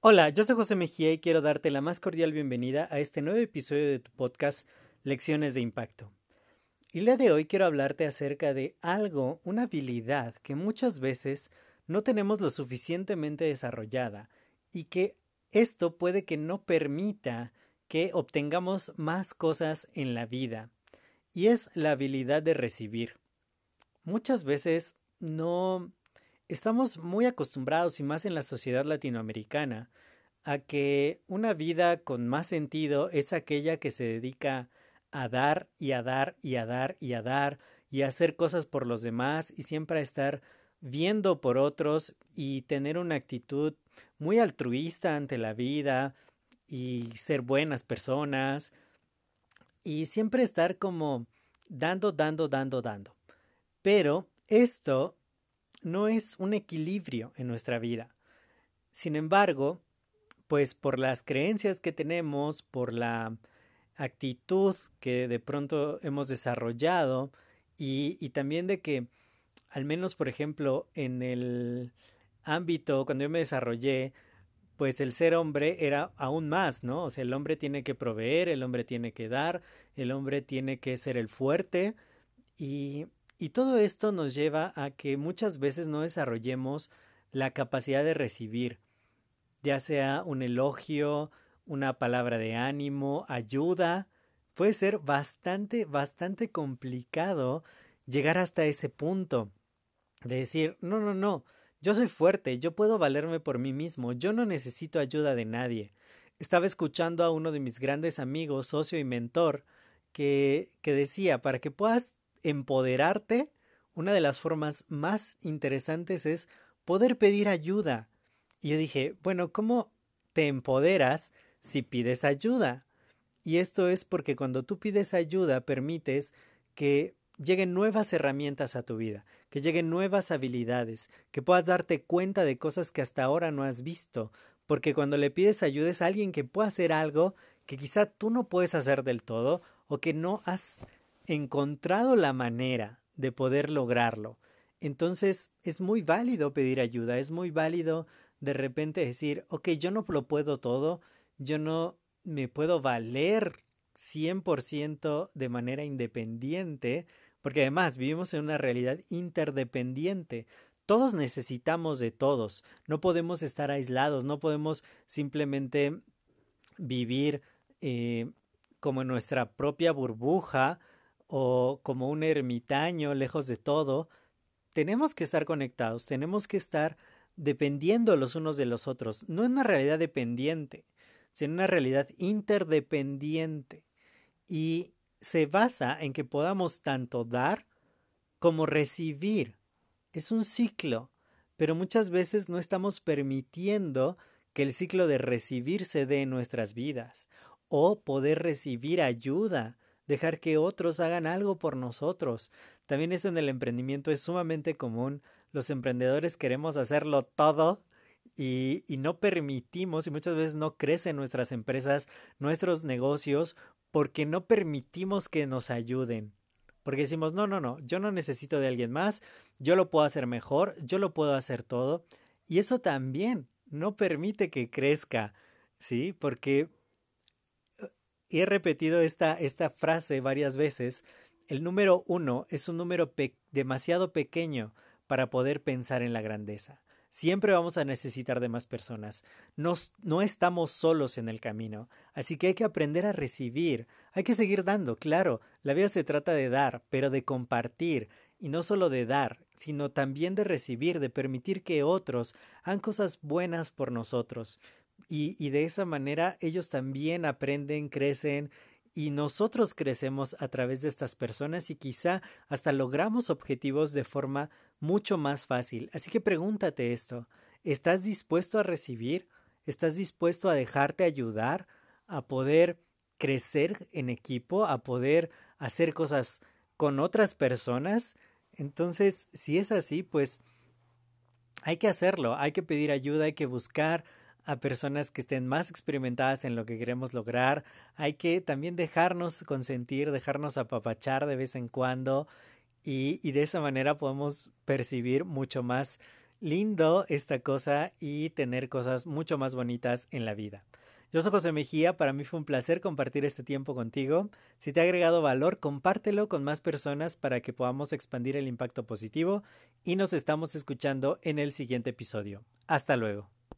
Hola, yo soy José Mejía y quiero darte la más cordial bienvenida a este nuevo episodio de tu podcast Lecciones de Impacto. Y día de hoy quiero hablarte acerca de algo, una habilidad que muchas veces no tenemos lo suficientemente desarrollada y que esto puede que no permita que obtengamos más cosas en la vida. Y es la habilidad de recibir. Muchas veces no estamos muy acostumbrados, y más en la sociedad latinoamericana, a que una vida con más sentido es aquella que se dedica a dar y a dar y a dar y a dar y a hacer cosas por los demás y siempre a estar viendo por otros y tener una actitud muy altruista ante la vida y ser buenas personas y siempre estar como dando, dando, dando, dando. Pero esto no es un equilibrio en nuestra vida. Sin embargo, pues por las creencias que tenemos, por la actitud que de pronto hemos desarrollado y, también de que, al menos por ejemplo, en el ámbito, cuando yo me desarrollé, pues el ser hombre era aún más, ¿no? O sea, el hombre tiene que proveer, el hombre tiene que dar, el hombre tiene que ser el fuerte y y todo esto nos lleva a que muchas veces no desarrollemos la capacidad de recibir, ya sea un elogio, una palabra de ánimo, ayuda. Puede ser bastante, bastante complicado llegar hasta ese punto de decir, no, no, no, yo soy fuerte, yo puedo valerme por mí mismo, yo no necesito ayuda de nadie. Estaba escuchando a uno de mis grandes amigos, socio y mentor, que, que decía, para que puedas empoderarte, una de las formas más interesantes es poder pedir ayuda. Y yo dije, bueno, ¿cómo te empoderas si pides ayuda? Y esto es porque cuando tú pides ayuda permites que lleguen nuevas herramientas a tu vida, que lleguen nuevas habilidades, que puedas darte cuenta de cosas que hasta ahora no has visto, porque cuando le pides ayuda es a alguien que pueda hacer algo que quizá tú no puedes hacer del todo o que no has encontrado la manera de poder lograrlo. Entonces es muy válido pedir ayuda, es muy válido de repente decir, ok, yo no lo puedo todo, yo no me puedo valer 100% de manera independiente, porque además vivimos en una realidad interdependiente. Todos necesitamos de todos, no podemos estar aislados, no podemos simplemente vivir eh, como en nuestra propia burbuja o como un ermitaño lejos de todo, tenemos que estar conectados, tenemos que estar dependiendo los unos de los otros, no en una realidad dependiente, sino en una realidad interdependiente. Y se basa en que podamos tanto dar como recibir. Es un ciclo, pero muchas veces no estamos permitiendo que el ciclo de recibir se dé en nuestras vidas o poder recibir ayuda dejar que otros hagan algo por nosotros. También eso en el emprendimiento es sumamente común. Los emprendedores queremos hacerlo todo y, y, no permitimos y muchas veces no crecen nuestras empresas, nuestros negocios, porque no permitimos que nos ayuden. Porque decimos, no, no, no, yo no necesito de alguien más, yo lo puedo hacer mejor, yo lo puedo hacer todo. Y eso también no permite que crezca, ¿sí? Porque y he repetido esta, esta frase varias veces, el número uno es un número demasiado pequeño para poder pensar en la grandeza. Siempre vamos a necesitar de más personas. No estamos solos en el camino. Así que hay que aprender a recibir. Hay que seguir dando, claro. La vida se trata de dar, pero de compartir. Y no solo de dar, sino también de recibir, de permitir que otros hagan cosas buenas por nosotros y, de esa manera ellos también aprenden, crecen y nosotros crecemos a través de estas personas y quizá hasta logramos objetivos de forma mucho más fácil. Así que pregúntate esto, ¿estás dispuesto a recibir? ¿Estás dispuesto a dejarte ayudar? ¿A poder crecer en equipo? ¿A poder hacer cosas con otras personas? Entonces, si es así, pues hay que hacerlo, hay que pedir ayuda, hay que buscar a personas que estén más experimentadas en lo que queremos lograr. Hay que también dejarnos consentir, dejarnos apapachar de vez en cuando y, y de esa manera podemos percibir mucho más lindo esta cosa y tener cosas mucho más bonitas en la vida. Yo soy José Mejía, para mí fue un placer compartir este tiempo contigo. Si te ha agregado valor, compártelo con más personas para que podamos expandir el impacto positivo y nos estamos escuchando en el siguiente episodio. Hasta luego.